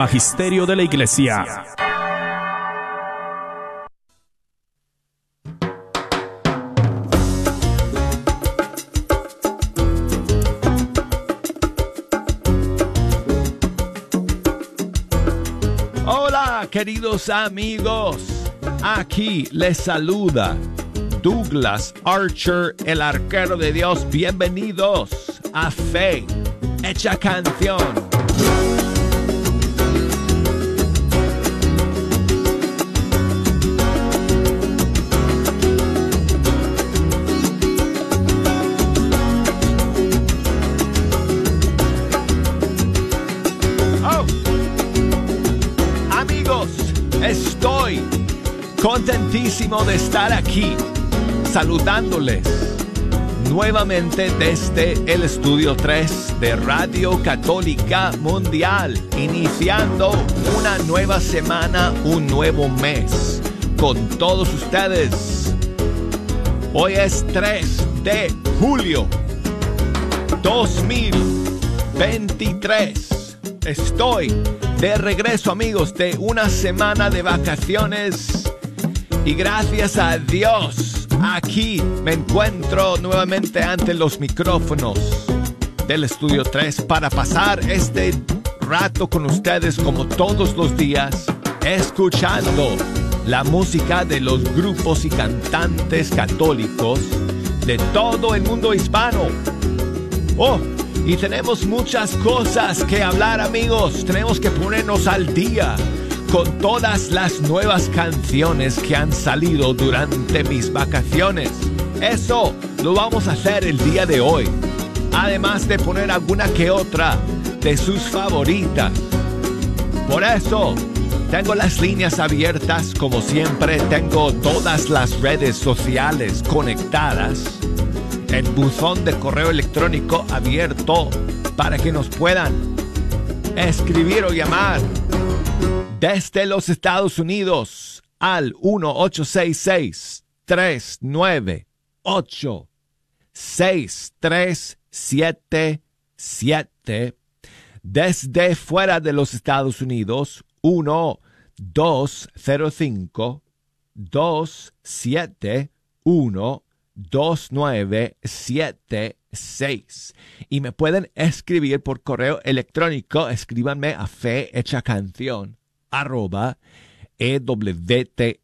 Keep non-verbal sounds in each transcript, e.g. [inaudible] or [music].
Magisterio de la Iglesia. Hola queridos amigos, aquí les saluda Douglas Archer, el arquero de Dios. Bienvenidos a Fe, hecha canción. De estar aquí saludándoles nuevamente desde el estudio 3 de Radio Católica Mundial, iniciando una nueva semana, un nuevo mes con todos ustedes. Hoy es 3 de julio 2023. Estoy de regreso amigos de una semana de vacaciones y gracias a Dios, aquí me encuentro nuevamente ante los micrófonos del Estudio 3 para pasar este rato con ustedes como todos los días, escuchando la música de los grupos y cantantes católicos de todo el mundo hispano. Oh, y tenemos muchas cosas que hablar amigos, tenemos que ponernos al día con todas las nuevas canciones que han salido durante mis vacaciones. Eso lo vamos a hacer el día de hoy. Además de poner alguna que otra de sus favoritas. Por eso, tengo las líneas abiertas, como siempre, tengo todas las redes sociales conectadas, el buzón de correo electrónico abierto para que nos puedan escribir o llamar desde los Estados Unidos al 1866-398 6377 desde fuera de los Estados Unidos 1 205 271 2976 y me pueden escribir por correo electrónico escríbanme a fe hecha canción arroba ewtn.com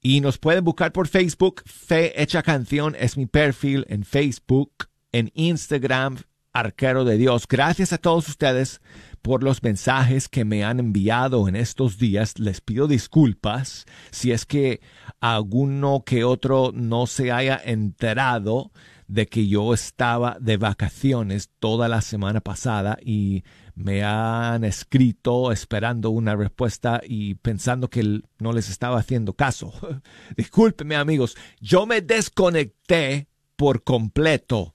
y nos pueden buscar por Facebook. Fe Hecha Canción es mi perfil en Facebook, en Instagram, Arquero de Dios. Gracias a todos ustedes por los mensajes que me han enviado en estos días. Les pido disculpas si es que alguno que otro no se haya enterado de que yo estaba de vacaciones toda la semana pasada y me han escrito esperando una respuesta y pensando que no les estaba haciendo caso. [laughs] Discúlpeme amigos, yo me desconecté por completo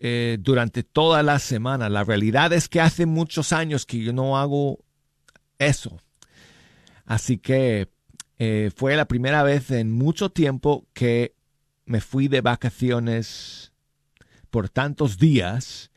eh, durante toda la semana. La realidad es que hace muchos años que yo no hago eso. Así que eh, fue la primera vez en mucho tiempo que me fui de vacaciones por tantos días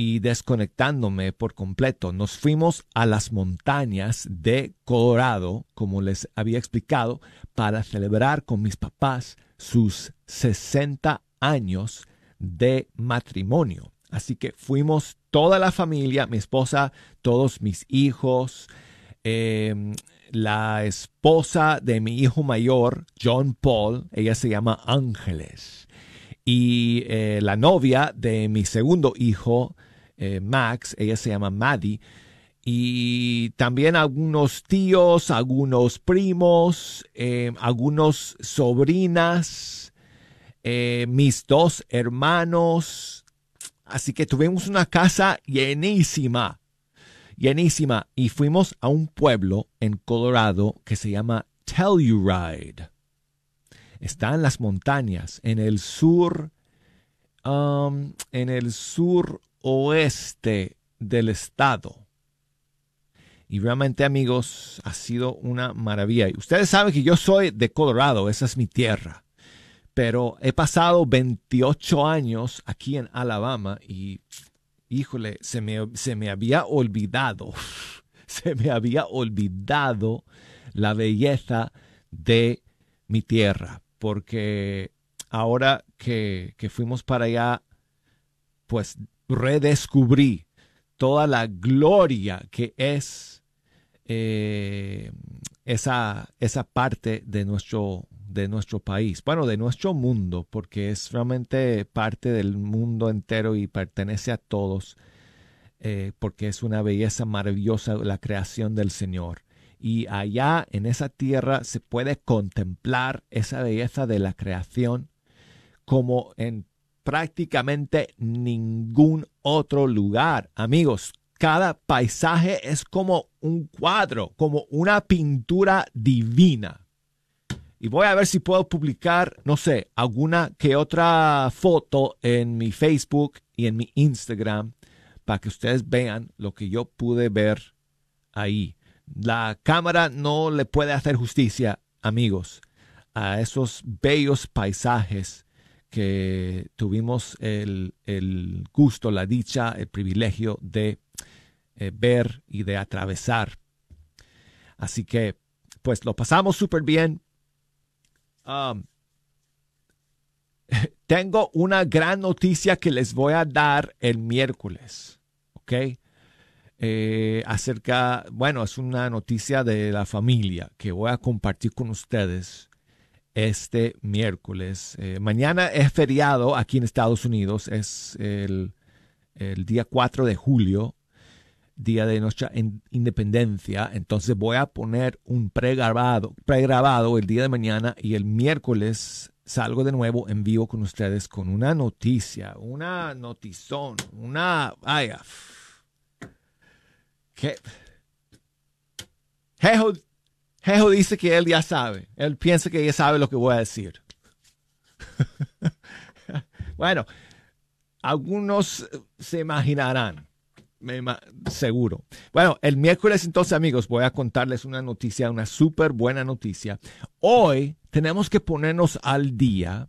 y desconectándome por completo. Nos fuimos a las montañas de Colorado, como les había explicado, para celebrar con mis papás sus 60 años de matrimonio. Así que fuimos toda la familia, mi esposa, todos mis hijos, eh, la esposa de mi hijo mayor, John Paul, ella se llama Ángeles, y eh, la novia de mi segundo hijo, eh, Max, ella se llama Maddie, y también algunos tíos, algunos primos, eh, algunos sobrinas, mis dos hermanos. Así que tuvimos una casa llenísima llenísima y fuimos a un pueblo en Colorado que se llama Telluride. Está en las montañas, en el sur, um, en el sur oeste del estado. Y realmente amigos, ha sido una maravilla. Y ustedes saben que yo soy de Colorado, esa es mi tierra. Pero he pasado 28 años aquí en Alabama y híjole, se me, se me había olvidado, [laughs] se me había olvidado la belleza de mi tierra, porque ahora que, que fuimos para allá, pues redescubrí toda la gloria que es eh, esa, esa parte de nuestro, de nuestro país, bueno, de nuestro mundo, porque es realmente parte del mundo entero y pertenece a todos, eh, porque es una belleza maravillosa la creación del Señor. Y allá en esa tierra se puede contemplar esa belleza de la creación como en prácticamente ningún otro lugar. Amigos, cada paisaje es como un cuadro, como una pintura divina. Y voy a ver si puedo publicar, no sé, alguna que otra foto en mi Facebook y en mi Instagram para que ustedes vean lo que yo pude ver ahí. La cámara no le puede hacer justicia, amigos, a esos bellos paisajes que tuvimos el, gusto, la dicha, el privilegio de eh, ver y de atravesar. Así que, pues lo pasamos súper bien. Um, [laughs] tengo una gran noticia que les voy a dar el miércoles, ¿ok? Eh, acerca, bueno, es una noticia de la familia que voy a compartir con ustedes este miércoles. Eh, mañana es feriado aquí en Estados Unidos, es el, día 4 de julio, día de nuestra independencia. Entonces voy a poner un pregrabado, pregrabado el día de mañana y el miércoles salgo de nuevo en vivo con ustedes con una noticia, una notizón, una... Ay, ¿Qué? Jejo dice que él ya sabe. Él piensa que ya sabe lo que voy a decir. [laughs] bueno, algunos se imaginarán, seguro. Bueno, el miércoles entonces amigos voy a contarles una noticia, una súper buena noticia. Hoy tenemos que ponernos al día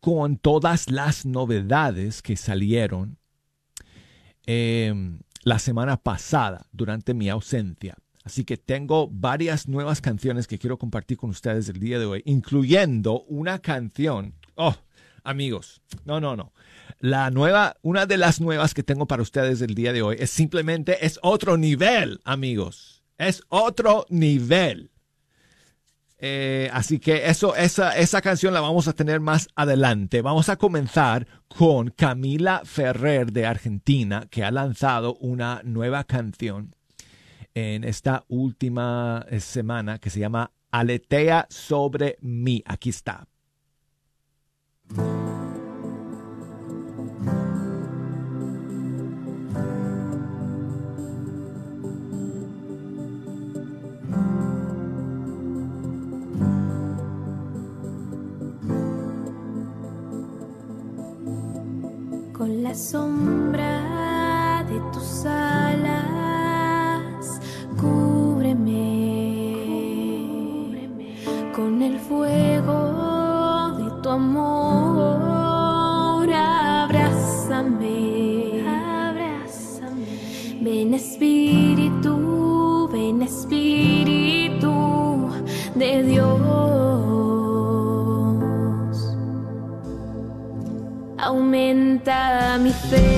con todas las novedades que salieron eh, la semana pasada durante mi ausencia. Así que tengo varias nuevas canciones que quiero compartir con ustedes el día de hoy, incluyendo una canción. Oh, amigos, no, no, no. La nueva, una de las nuevas que tengo para ustedes el día de hoy es simplemente, es otro nivel, amigos. Es otro nivel. Eh, así que eso, esa, esa canción la vamos a tener más adelante. Vamos a comenzar con Camila Ferrer de Argentina, que ha lanzado una nueva canción en esta última eh, semana que se llama Aletea sobre mí. Aquí está. Con la sombra de tus Aumenta mi fe.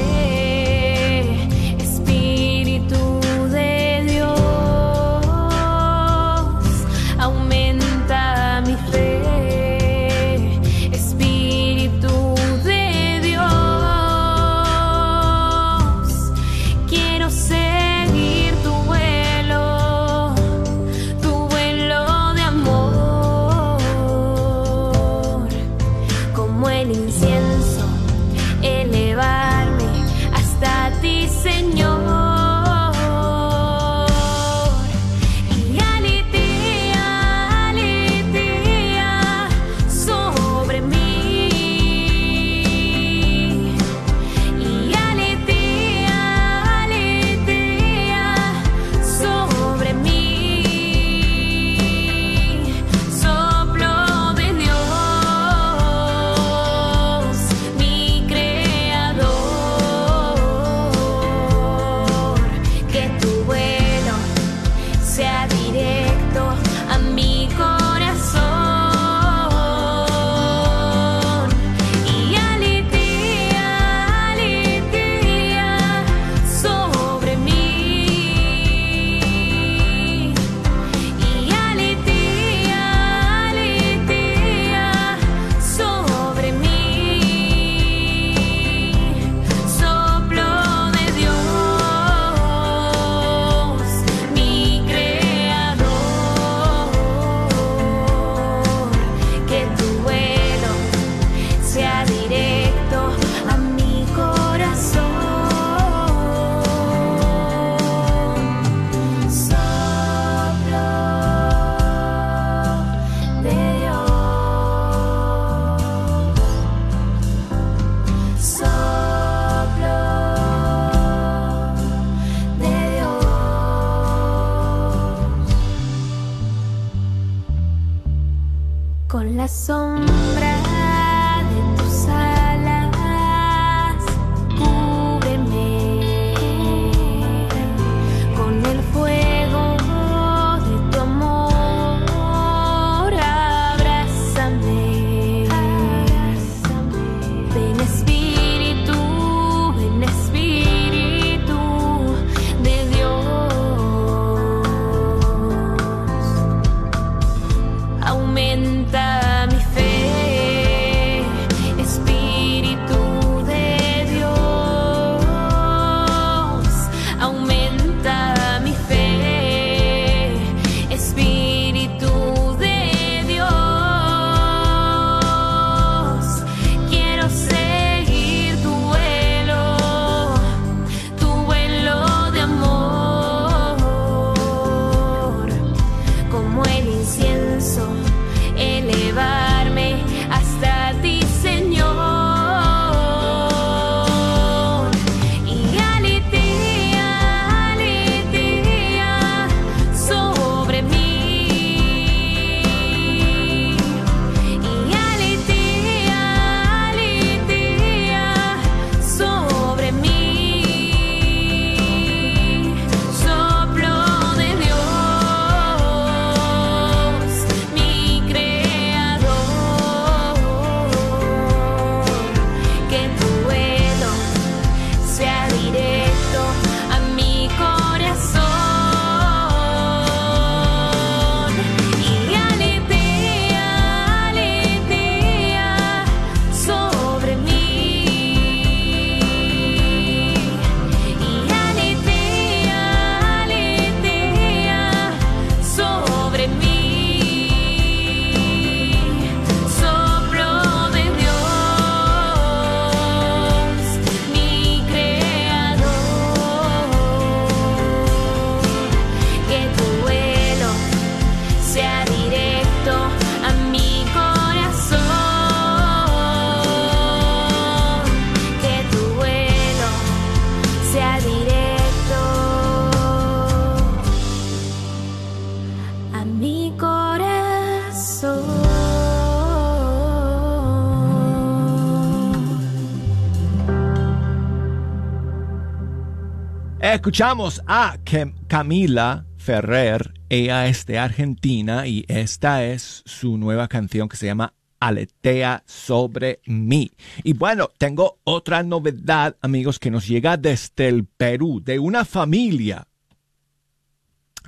Escuchamos a Cam- Camila Ferrer. Ella es de Argentina y esta es su nueva canción que se llama Aletea sobre mí. Y bueno, tengo otra novedad, amigos, que nos llega desde el Perú, de una familia.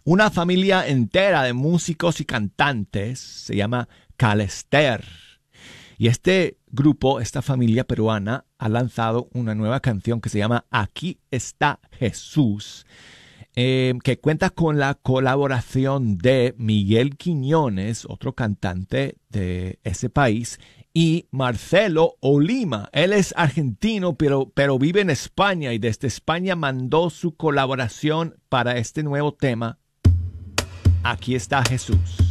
Una familia entera de músicos y cantantes. Se llama Calester. Y este grupo, esta familia peruana, ha lanzado una nueva canción que se llama Aquí está Jesús, eh, que cuenta con la colaboración de Miguel Quiñones, otro cantante de ese país, y Marcelo Olima. Él es argentino, pero, pero vive en España y desde España mandó su colaboración para este nuevo tema. Aquí está Jesús.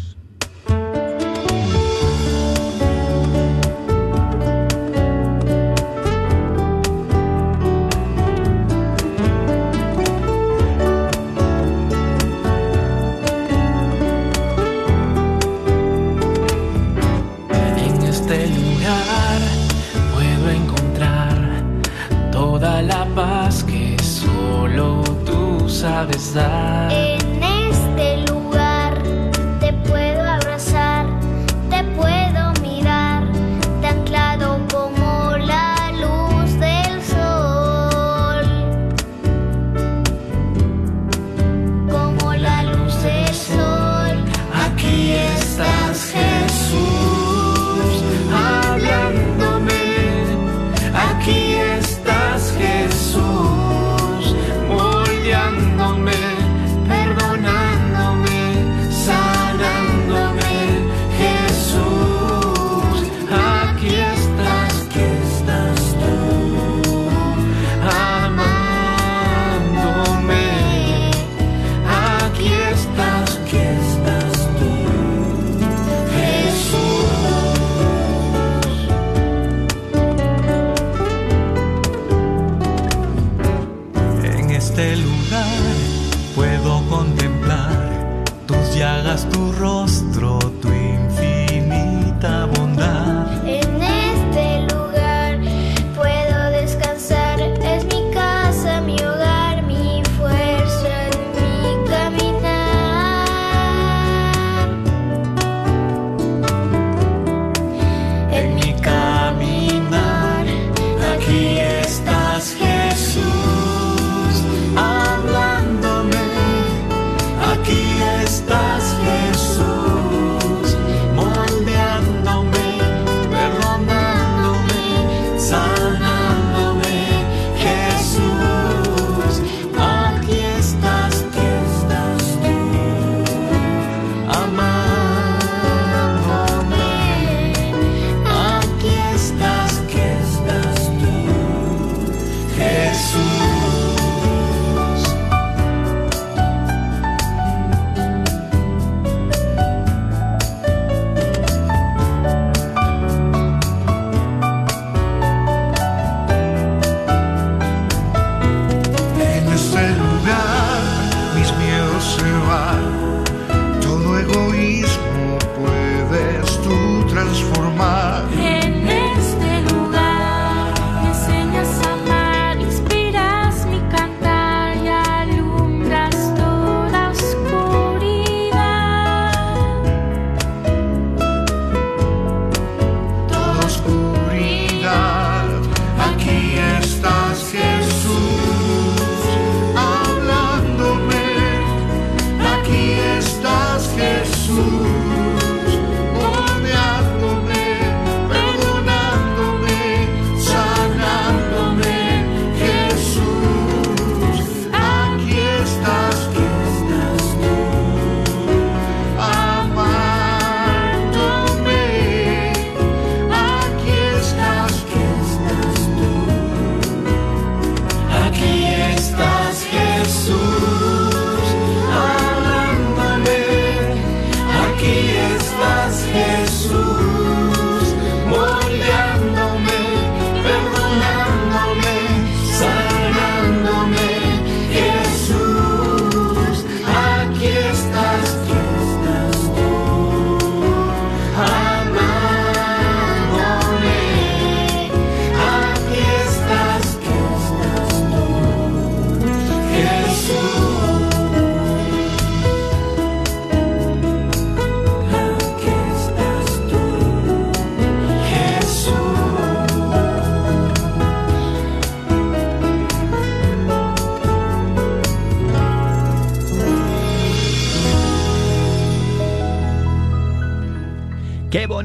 Sabes dar.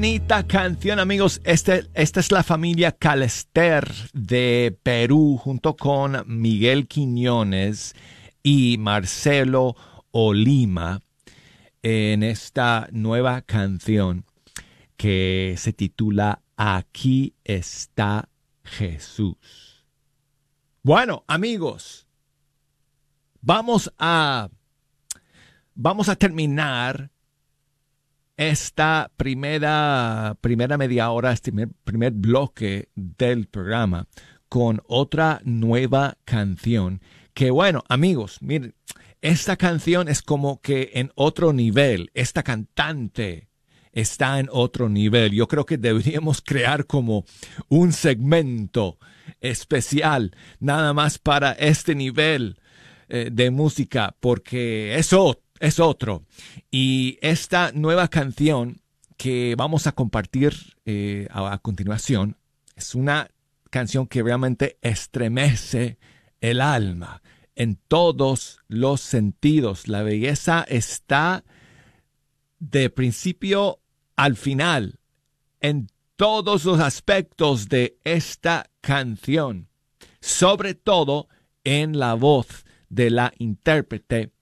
Bonita canción, amigos. Este, esta es la familia Calester de Perú, junto con Miguel Quiñones y Marcelo Olima, en esta nueva canción que se titula Aquí está Jesús. Bueno, amigos, vamos a vamos a terminar esta primera, primera media hora, este primer, primer bloque del programa con otra nueva canción. Que bueno, amigos, miren, esta canción es como que en otro nivel. Esta cantante está en otro nivel. Yo creo que deberíamos crear como un segmento especial nada más para este nivel eh, de música porque es otro es otro. Y esta nueva canción que vamos a compartir eh, a, a, continuación es una canción que realmente estremece el alma en todos los sentidos. La belleza está de principio al final en todos los aspectos de esta canción, sobre todo en la voz de la intérprete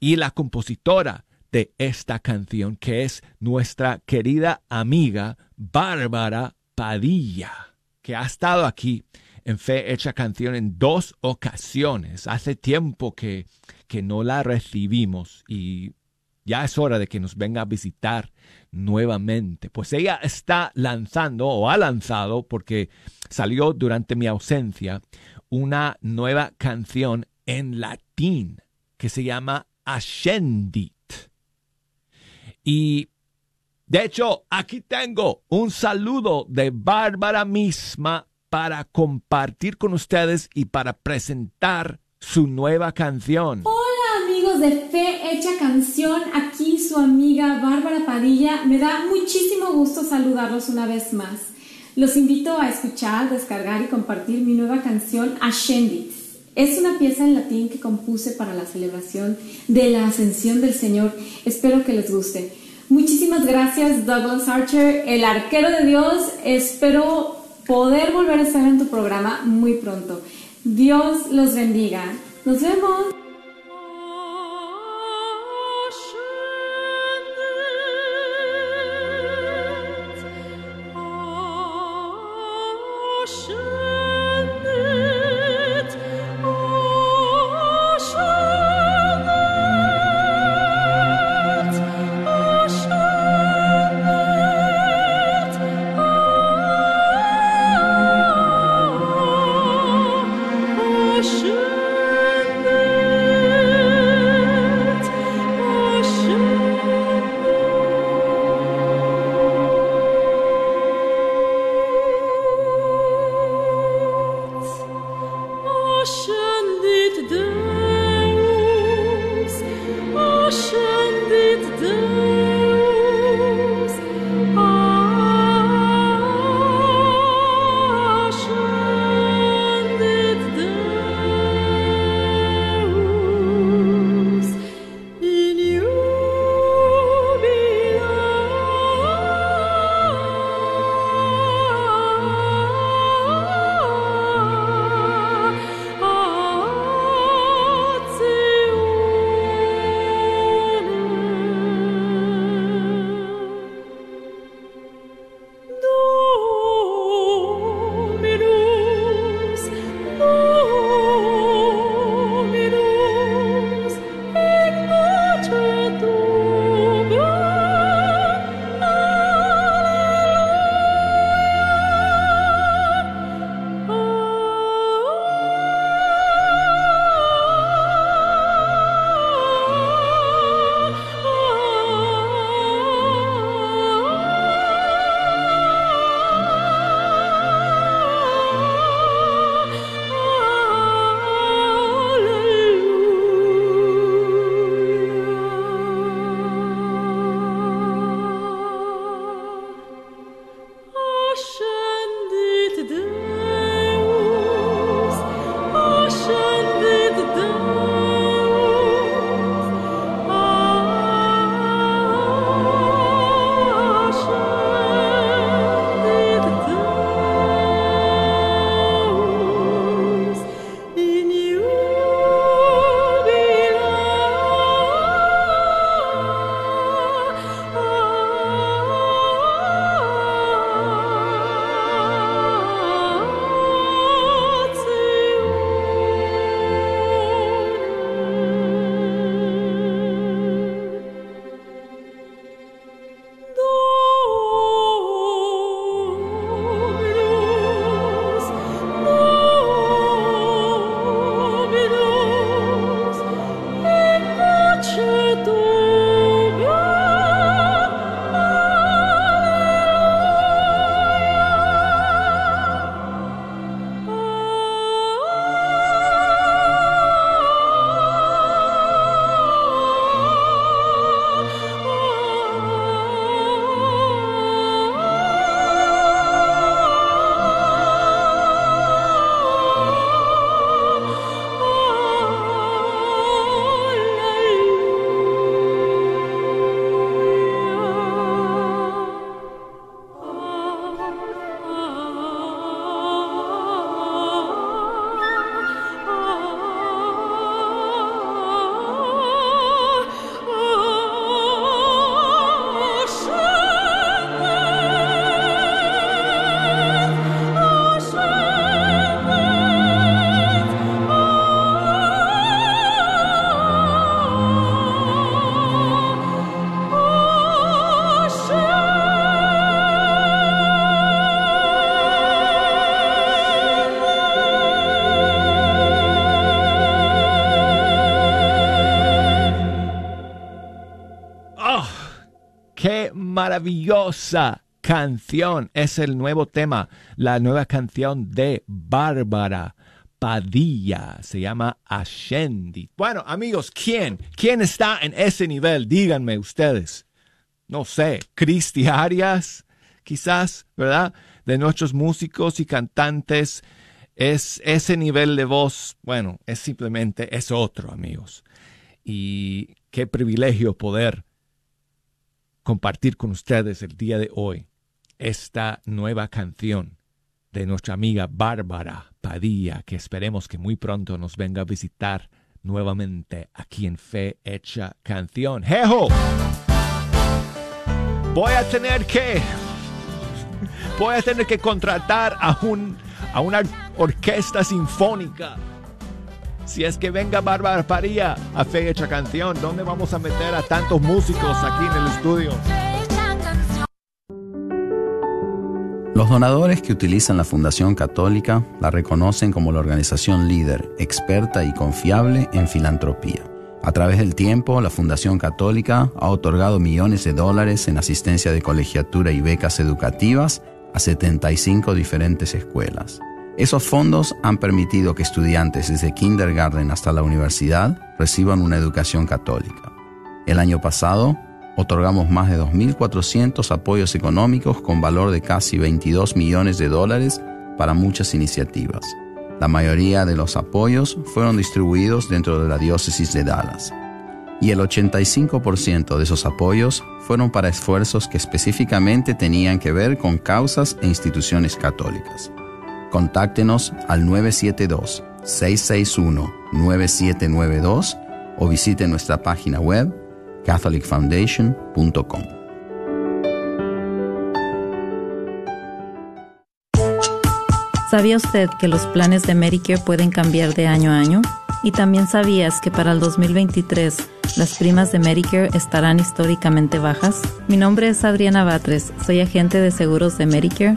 y la compositora de esta canción, que es nuestra querida amiga Bárbara Padilla, que ha estado aquí en Fe Hecha Canción en dos ocasiones. Hace tiempo que, que no la recibimos y ya es hora de que nos venga a visitar nuevamente. Pues ella está lanzando o ha lanzado, porque salió durante mi ausencia, una nueva canción en latín que se llama Ascendit. Y De hecho, aquí tengo un saludo de Bárbara misma para compartir con ustedes y para presentar su nueva canción. Hola amigos de Fe Hecha Canción, aquí su amiga Bárbara Padilla. Me da muchísimo gusto saludarlos una vez más. Los invito a escuchar, descargar y compartir mi nueva canción Ascendit. Es una pieza en latín que compuse para la celebración de la ascensión del Señor. Espero que les guste. Muchísimas gracias Douglas Archer, el arquero de Dios. Espero poder volver a estar en tu programa muy pronto. Dios los bendiga. Nos vemos. Maravillosa canción. Es el nuevo tema, la nueva canción de Bárbara Padilla. Se llama Ascendi. Bueno, amigos, ¿quién? ¿Quién está en ese nivel? Díganme ustedes. No sé, Cristi Arias, quizás, ¿verdad? De nuestros músicos y cantantes. Es ese nivel de voz, bueno, es simplemente, es otro, amigos. Y qué privilegio poder compartir con ustedes el día de hoy esta nueva canción de nuestra amiga Bárbara Padilla, que esperemos que muy pronto nos venga a visitar nuevamente aquí en Fe Hecha Canción. ¡Jejo! Voy a tener que. Voy a tener que contratar a, un, a una orquesta sinfónica. Si es que venga Bárbara Padilla a Fe Hecha Canción, ¿dónde vamos a meter a tantos músicos aquí en el estudio? Los donadores que utilizan la Fundación Católica la reconocen como la organización líder, experta y confiable en filantropía. A través del tiempo, la Fundación Católica ha otorgado millones de dólares en asistencia de colegiatura y becas educativas a 75 diferentes escuelas. Esos fondos han permitido que estudiantes desde kindergarten hasta la universidad reciban una educación católica. El año pasado, otorgamos más de 2.400 apoyos económicos con valor de casi 22 millones de dólares para muchas iniciativas. La mayoría de los apoyos fueron distribuidos dentro de la diócesis de Dallas. Y el 85% de esos apoyos fueron para esfuerzos que específicamente tenían que ver con causas e instituciones católicas. Contáctenos al 972-661-9792 o visite nuestra página web catholicfoundation.com. ¿Sabía usted que los planes de Medicare pueden cambiar de año a año? Y también sabías que para el 2023 las primas de Medicare estarán históricamente bajas. Mi nombre es Adriana Batres, soy agente de seguros de Medicare,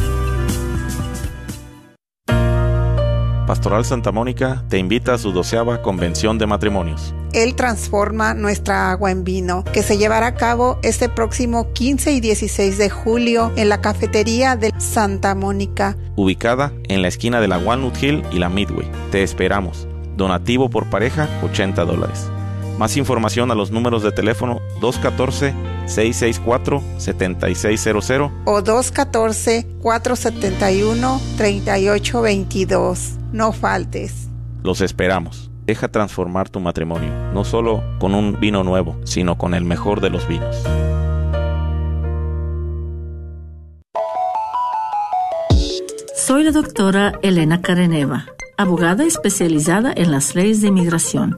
Pastoral Santa Mónica te invita a su doceava convención de matrimonios. Él transforma nuestra agua en vino, que se llevará a cabo este próximo 15 y 16 de julio en la cafetería de Santa Mónica. Ubicada en la esquina de la Walnut Hill y la Midway. Te esperamos. Donativo por pareja, 80 dólares. Más información a los números de teléfono 214-664-7600 o 214-471-3822. No faltes. Los esperamos. Deja transformar tu matrimonio, no solo con un vino nuevo, sino con el mejor de los vinos. Soy la doctora Elena Careneva, abogada especializada en las leyes de inmigración.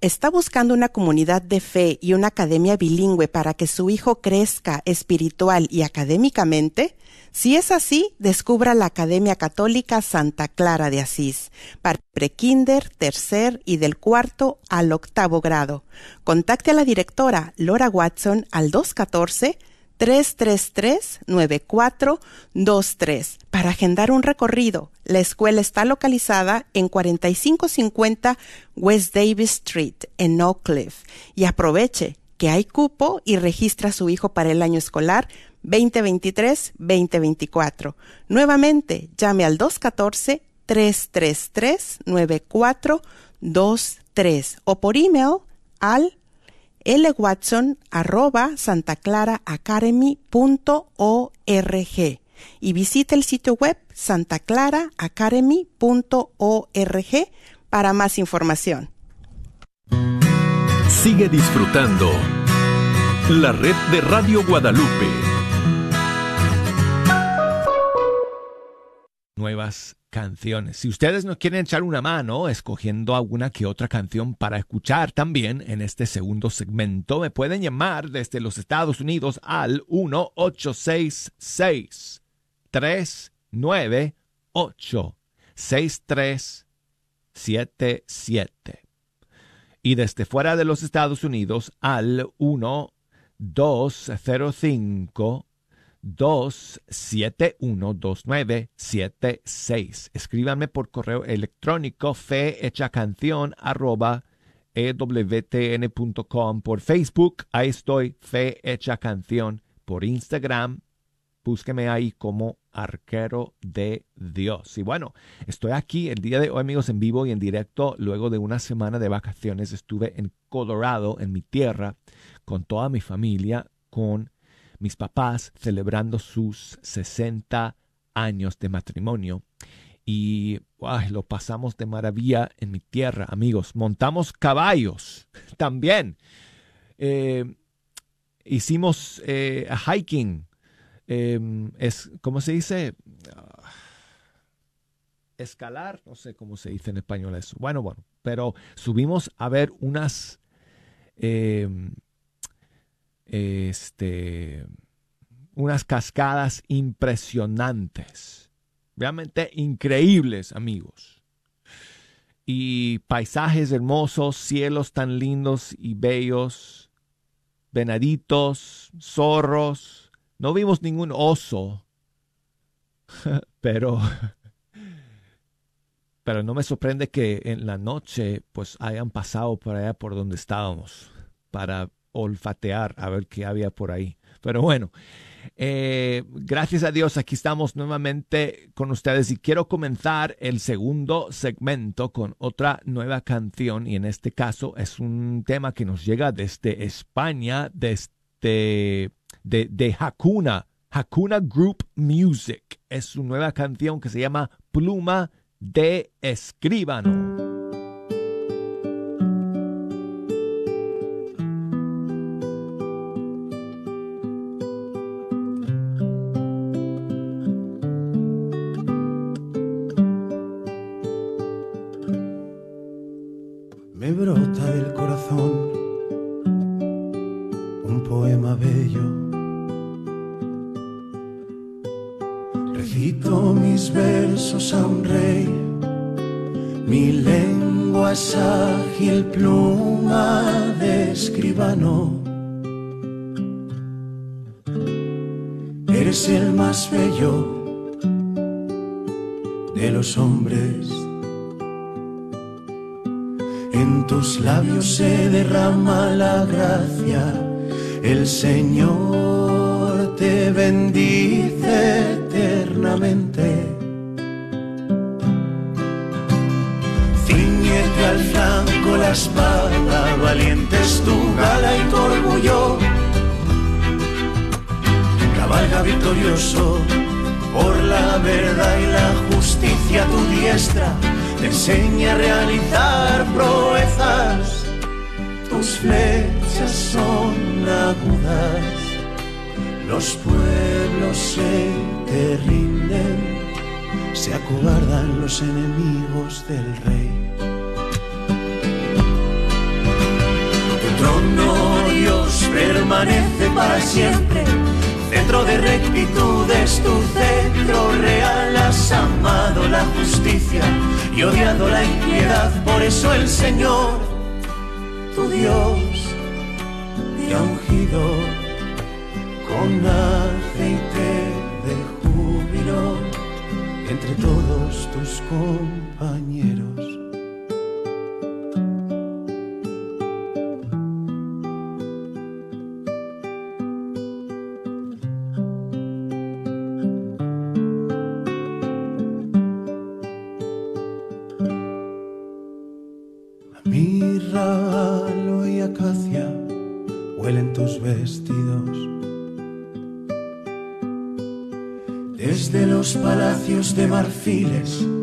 ¿Está buscando una comunidad de fe y una academia bilingüe para que su hijo crezca espiritual y académicamente? Si es así, descubra la Academia Católica Santa Clara de Asís, para prekinder, tercer y del cuarto al octavo grado. Contacte a la directora Laura Watson al 214 333-9423 para agendar un recorrido. La escuela está localizada en 4550 West Davis Street, en Oak Cliff. Y aproveche que hay cupo y registra a su hijo para el año escolar 2023-2024. Nuevamente, llame al 214-333-9423 o por email al lwatson arroba santaclaraacademy.org y visite el sitio web santaclaraacademy.org para más información. Sigue disfrutando la red de Radio Guadalupe. Nuevas canciones. Si ustedes nos quieren echar una mano escogiendo alguna que otra canción para escuchar también en este segundo segmento, me pueden llamar desde los Estados Unidos al 1866 398 6377 y desde fuera de los Estados Unidos al 1 205 271 2976. Escríbanme por correo electrónico canción arroba ewtn.com por Facebook, ahí estoy, Fe Canción, por Instagram, búsqueme ahí como arquero de Dios. Y bueno, estoy aquí el día de hoy, amigos, en vivo y en directo. Luego de una semana de vacaciones estuve en Colorado, en mi tierra, con toda mi familia, con mis papás, celebrando sus 60 años de matrimonio. Y lo pasamos de maravilla en mi tierra, amigos. Montamos caballos [laughs] también. Eh, hicimos eh, hiking. Em, es, ¿Cómo se dice? escalar, no sé cómo se dice en español eso. Bueno, bueno, pero subimos a ver unas em, este, unas cascadas impresionantes, realmente increíbles, amigos. Y paisajes hermosos, cielos tan lindos y bellos, venaditos, zorros. No vimos ningún oso, [laughs] pero pero no me sorprende que en la noche pues hayan pasado por allá por donde estábamos para olfatear a ver qué había por ahí. Pero bueno, eh, gracias a Dios aquí estamos nuevamente con ustedes y quiero comenzar el segundo segmento con otra nueva canción y en este caso es un tema que nos llega desde España, desde de, de Hakuna, Hakuna Group Music. Es su nueva canción que se llama Pluma de Escribano. Impiedad, por eso el Señor, tu Dios, te ha ungido con aceite de júbilo entre todos tus compañeros. De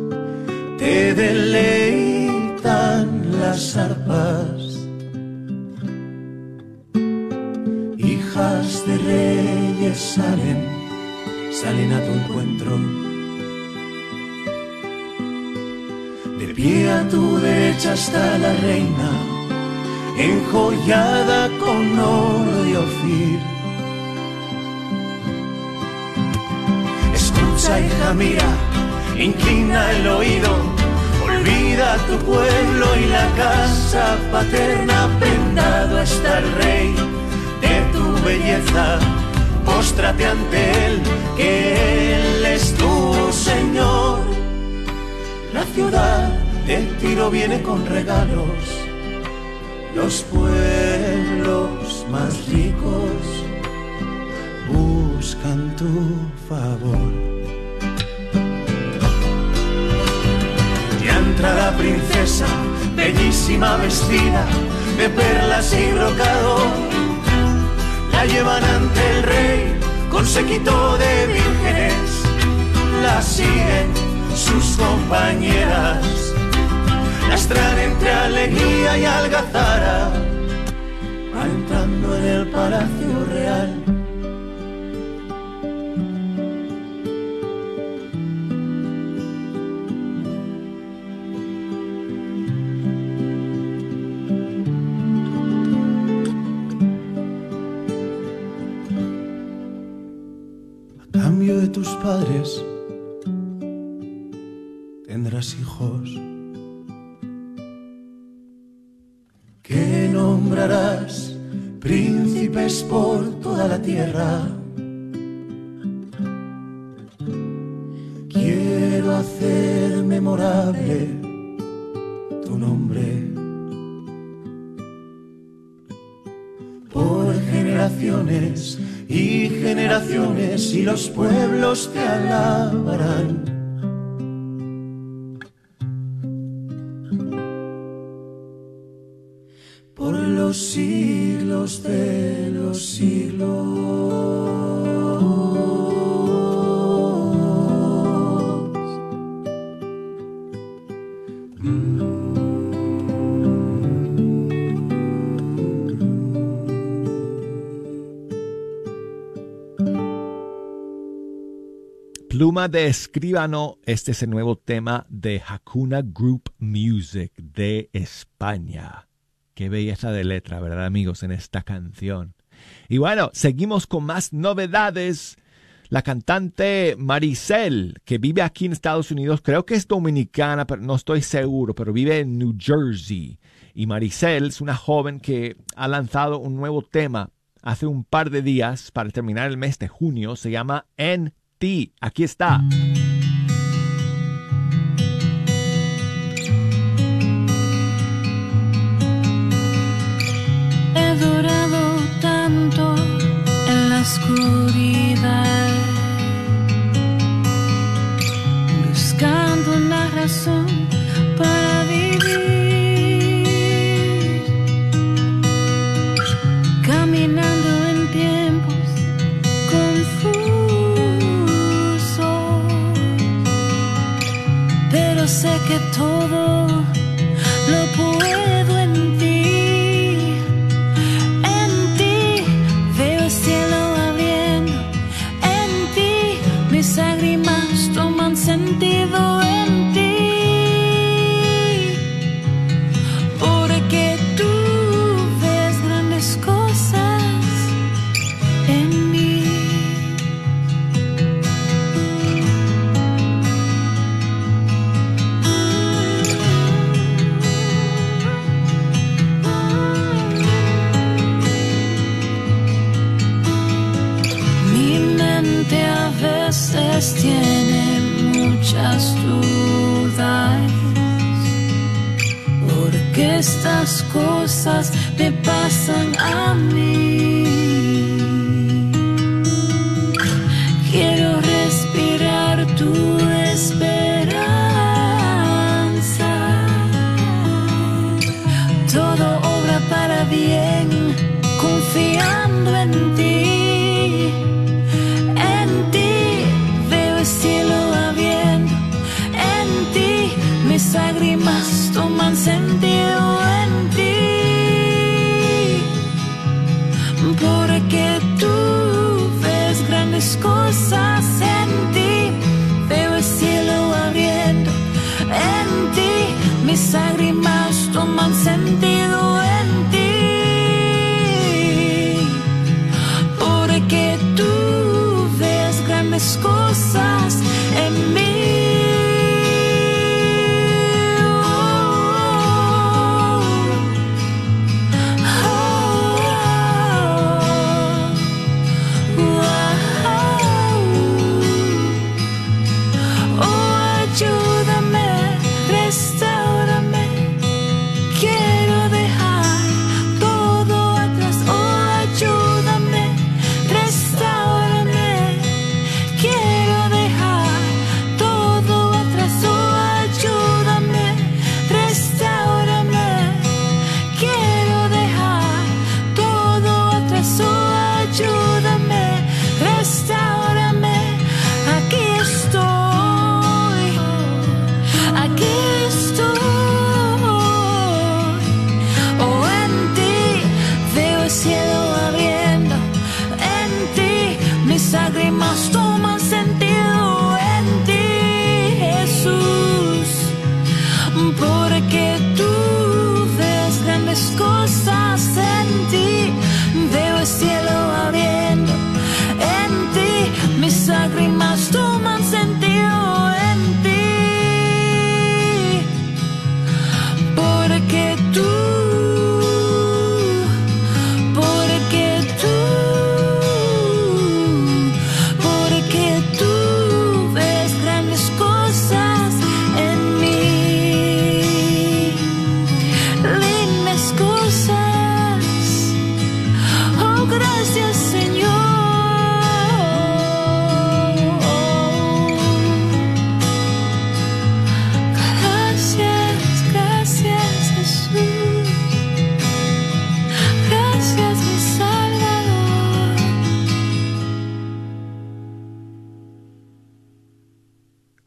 con séquito de vírgenes. La siguen sus compañeras. Las traen entre alegría y algazara. Entrando en el palacio real. De tus padres tendrás hijos que nombrarás príncipes por toda la tierra. Quiero hacer memorable tu nombre por generaciones y generaciones y los pueblos te alabarán. Por los siglos de los siglos. De escribano, este es el nuevo tema de Hakuna Group Music de España. Qué belleza de letra, ¿verdad amigos? En esta canción. Y bueno, seguimos con más novedades. La cantante Maricel, que vive aquí en Estados Unidos, creo que es dominicana, pero no estoy seguro, pero vive en New Jersey. Y Maricel es una joven que ha lanzado un nuevo tema hace un par de días para terminar el mes de junio. Se llama En ti. Aquí está.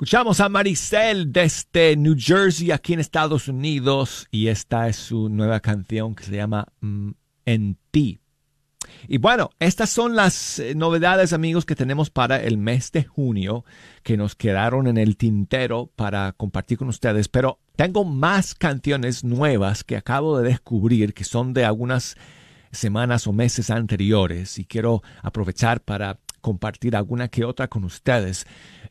Escuchamos a Maricel desde New Jersey, aquí en Estados Unidos, y esta es su nueva canción que se llama mm, En ti. Y bueno, estas son las eh, novedades, amigos, que tenemos para el mes de junio, que nos quedaron en el tintero para compartir con ustedes. Pero tengo más canciones nuevas que acabo de descubrir, que son de algunas semanas o meses anteriores, y quiero aprovechar para compartir alguna que otra con ustedes.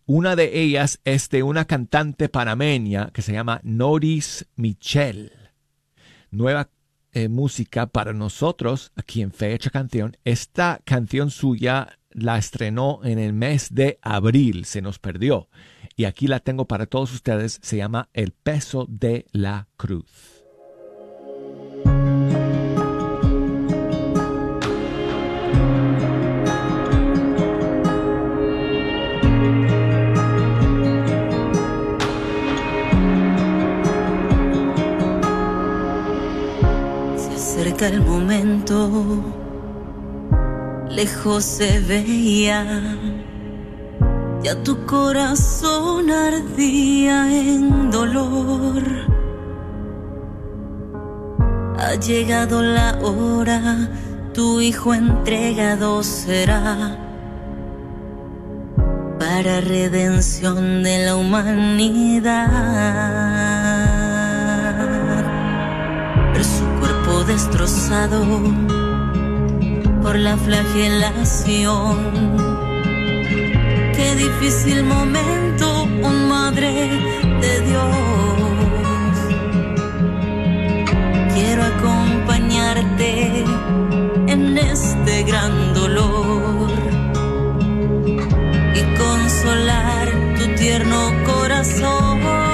Una de ellas es de una cantante panameña que se llama Noris Michel. Nueva eh, música para nosotros aquí en Fecha Canción. Esta canción suya la estrenó en el mes de abril, se nos perdió. Y aquí la tengo para todos ustedes, se llama El peso de la cruz. Acerca el momento, lejos se veía, ya tu corazón ardía en dolor. Ha llegado la hora, tu hijo entregado será para redención de la humanidad. Destrozado por la flagelación. Qué difícil momento, un madre de Dios. Quiero acompañarte en este gran dolor y consolar tu tierno corazón.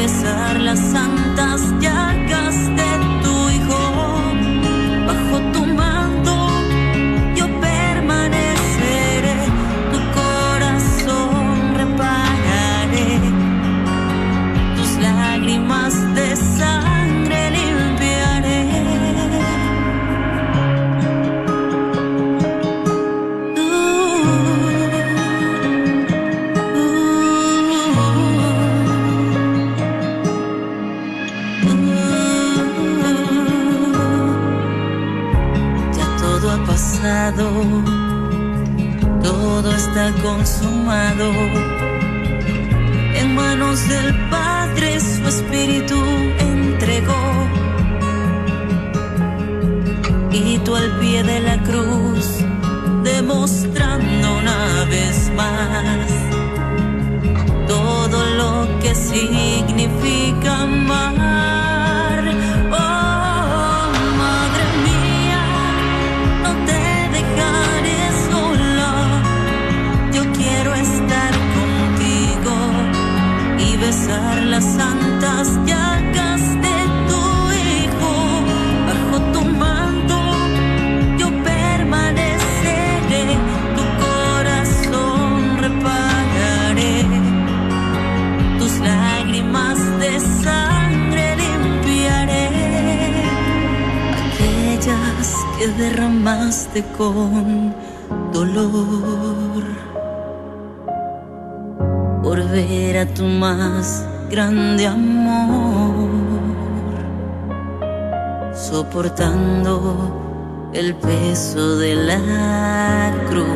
Besar las santas todo está consumado en manos del Padre su espíritu entregó. Y tú al pie de la cruz, demostrando una vez más todo lo que significa amar. Las santas llagas de tu hijo. Bajo tu manto yo permaneceré, tu corazón repararé, tus lágrimas de sangre limpiaré, aquellas que derramaste con dolor. por ver a tu más grande amor, soportando el peso de la cruz.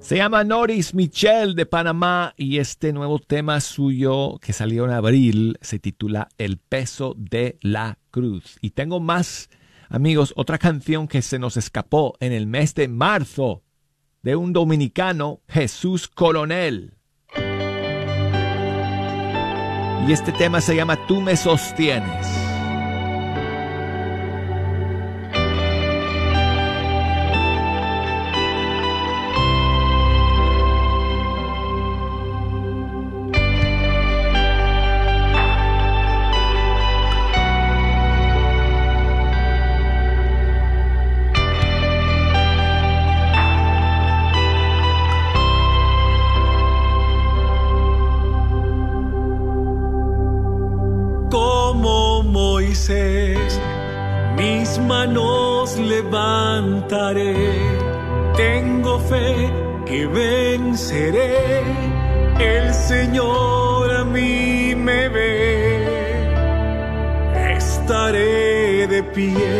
Se llama Noris Michel de Panamá y este nuevo tema suyo que salió en abril se titula El peso de la cruz. Y tengo más, amigos, otra canción que se nos escapó en el mes de marzo de un dominicano, Jesús Coronel. Y este tema se llama Tú me sostienes. Tengo fe que venceré, el Señor a mí me ve, estaré de pie,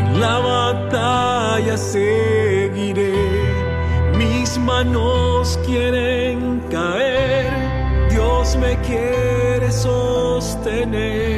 en la batalla seguiré, mis manos quieren caer, Dios me quiere sostener.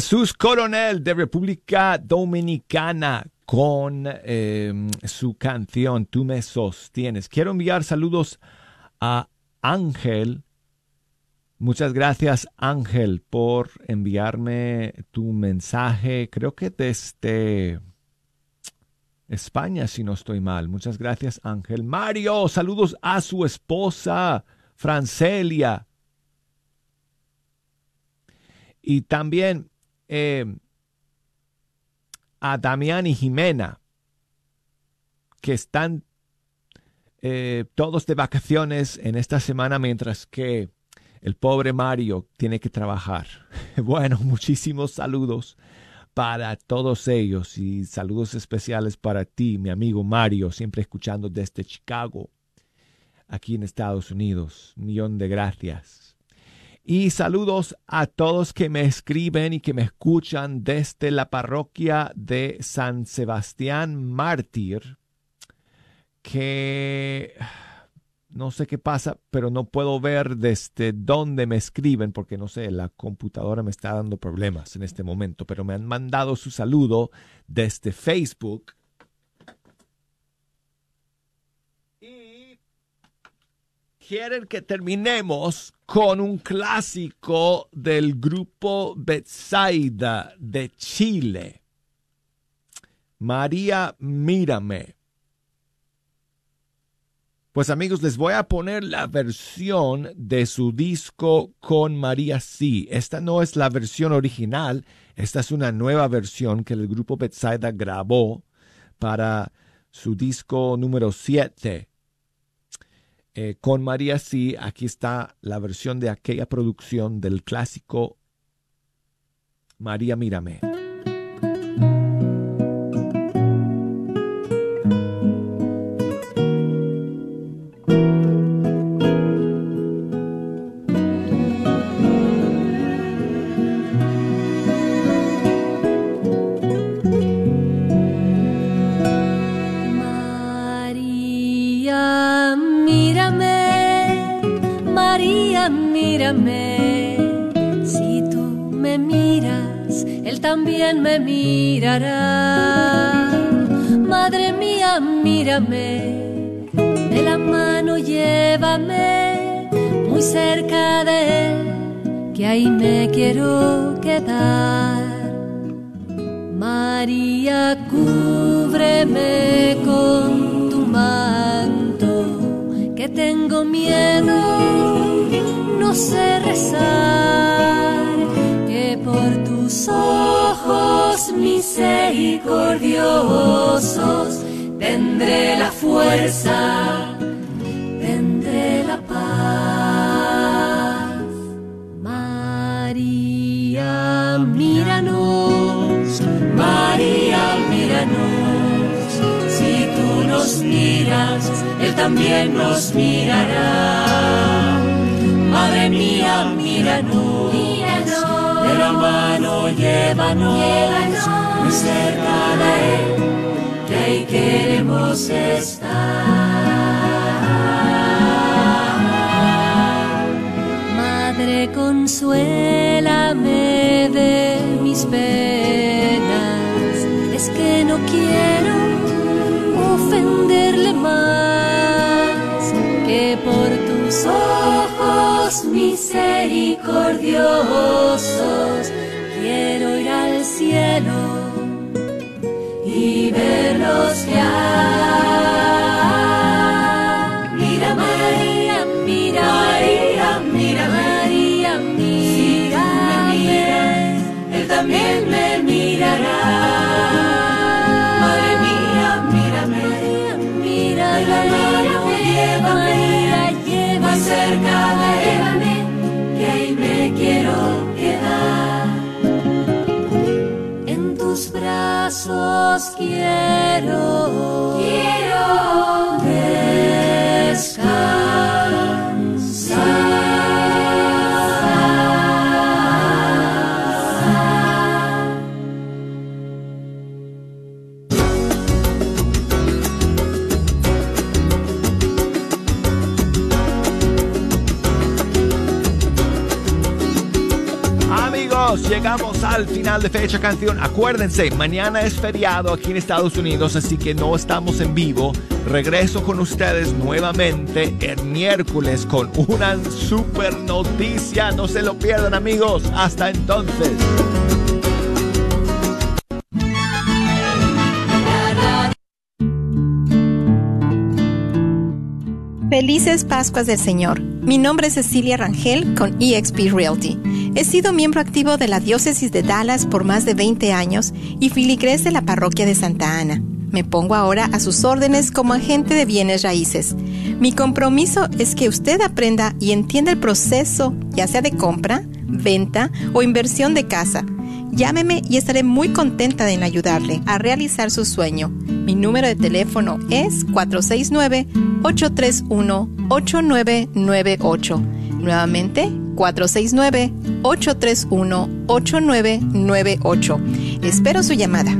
Jesús Coronel de República Dominicana con eh, su canción Tú me sostienes. Quiero enviar saludos a Ángel. Muchas gracias Ángel por enviarme tu mensaje. Creo que desde España, si no estoy mal. Muchas gracias Ángel. Mario, saludos a su esposa Francelia. Y también eh, a Damián y Jimena, que están eh, todos de vacaciones en esta semana mientras que el pobre Mario tiene que trabajar. [laughs] Bueno, muchísimos saludos para todos ellos y saludos especiales para ti, mi amigo Mario, siempre escuchando desde Chicago, aquí en Estados Unidos. Un millón de gracias. Y saludos a todos que me escriben y que me escuchan desde la parroquia de San Sebastián Mártir, que no sé qué pasa, pero no puedo ver desde dónde me escriben porque no sé, la computadora me está dando problemas en este momento, pero me han mandado su saludo desde Facebook. Quieren que terminemos con un clásico del grupo Betsaida de Chile. María, mírame. Pues amigos, les voy a poner la versión de su disco con María Sí. Esta no es la versión original, esta es una nueva versión que el grupo Betsaida grabó para su disco número 7. Eh, con María Sí, aquí está la versión de aquella producción del clásico María Mírame. También me mirará. Madre mía, mírame, de la mano llévame muy cerca de Él, que ahí me quiero quedar. María, cúbreme con tu manto, que tengo miedo, no sé rezar, ojos misericordiosos tendré la fuerza, tendré la paz. María, míranos, María, míranos, si tú nos miras, Él también nos mirará. La mano llévanos, muy cerca de Él, que ahí queremos estar. Madre, consuélame de mis penas, es que no quiero ofenderle más que por tus ojos misericordiosos quiero ir al cielo y verlos ya. Quiero, quiero descansar. Al final de Fecha Canción. Acuérdense, mañana es feriado aquí en Estados Unidos, así que no estamos en vivo. Regreso con ustedes nuevamente el miércoles con una super noticia. No se lo pierdan, amigos. Hasta entonces. Felices Pascuas del Señor. Mi nombre es Cecilia Rangel con eXP Realty. He sido miembro activo de la Diócesis de Dallas por más de 20 años y filigres de la Parroquia de Santa Ana. Me pongo ahora a sus órdenes como agente de bienes raíces. Mi compromiso es que usted aprenda y entienda el proceso, ya sea de compra, venta o inversión de casa. Llámeme y estaré muy contenta en ayudarle a realizar su sueño. Mi número de teléfono es 469-831-8998. Nuevamente, 469-831-8998. Espero su llamada.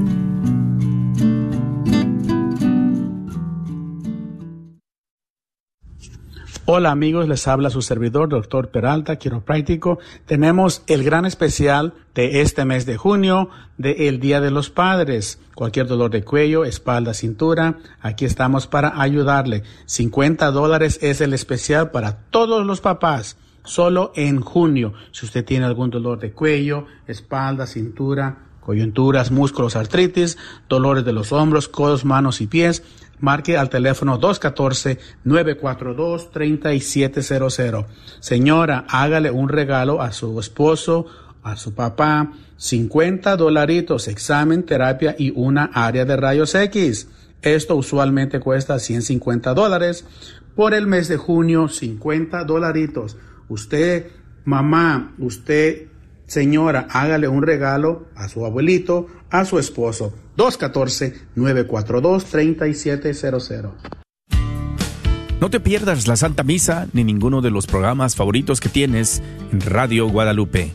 Hola amigos, les habla su servidor, doctor Peralta, quiropráctico. Tenemos el gran especial de este mes de junio, de el Día de los Padres. Cualquier dolor de cuello, espalda, cintura, aquí estamos para ayudarle. 50 dólares es el especial para todos los papás. Solo en junio, si usted tiene algún dolor de cuello, espalda, cintura, coyunturas, músculos, artritis, dolores de los hombros, codos, manos y pies, marque al teléfono 214-942-3700. Señora, hágale un regalo a su esposo, a su papá, 50 dolaritos, examen, terapia y una área de rayos X. Esto usualmente cuesta 150 dólares. Por el mes de junio, 50 dolaritos. Usted, mamá, usted, señora, hágale un regalo a su abuelito, a su esposo. 214-942-3700. No te pierdas la Santa Misa ni ninguno de los programas favoritos que tienes en Radio Guadalupe.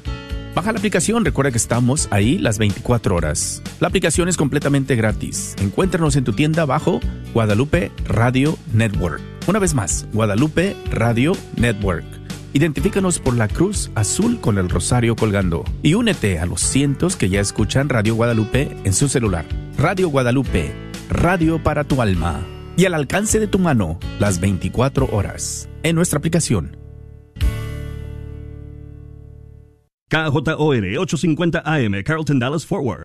Baja la aplicación, recuerda que estamos ahí las 24 horas. La aplicación es completamente gratis. Encuéntranos en tu tienda bajo Guadalupe Radio Network. Una vez más, Guadalupe Radio Network. Identifícanos por la cruz azul con el rosario colgando y únete a los cientos que ya escuchan Radio Guadalupe en su celular. Radio Guadalupe, radio para tu alma y al alcance de tu mano las 24 horas en nuestra aplicación. KJOR 850 AM, Carlton Dallas Forward.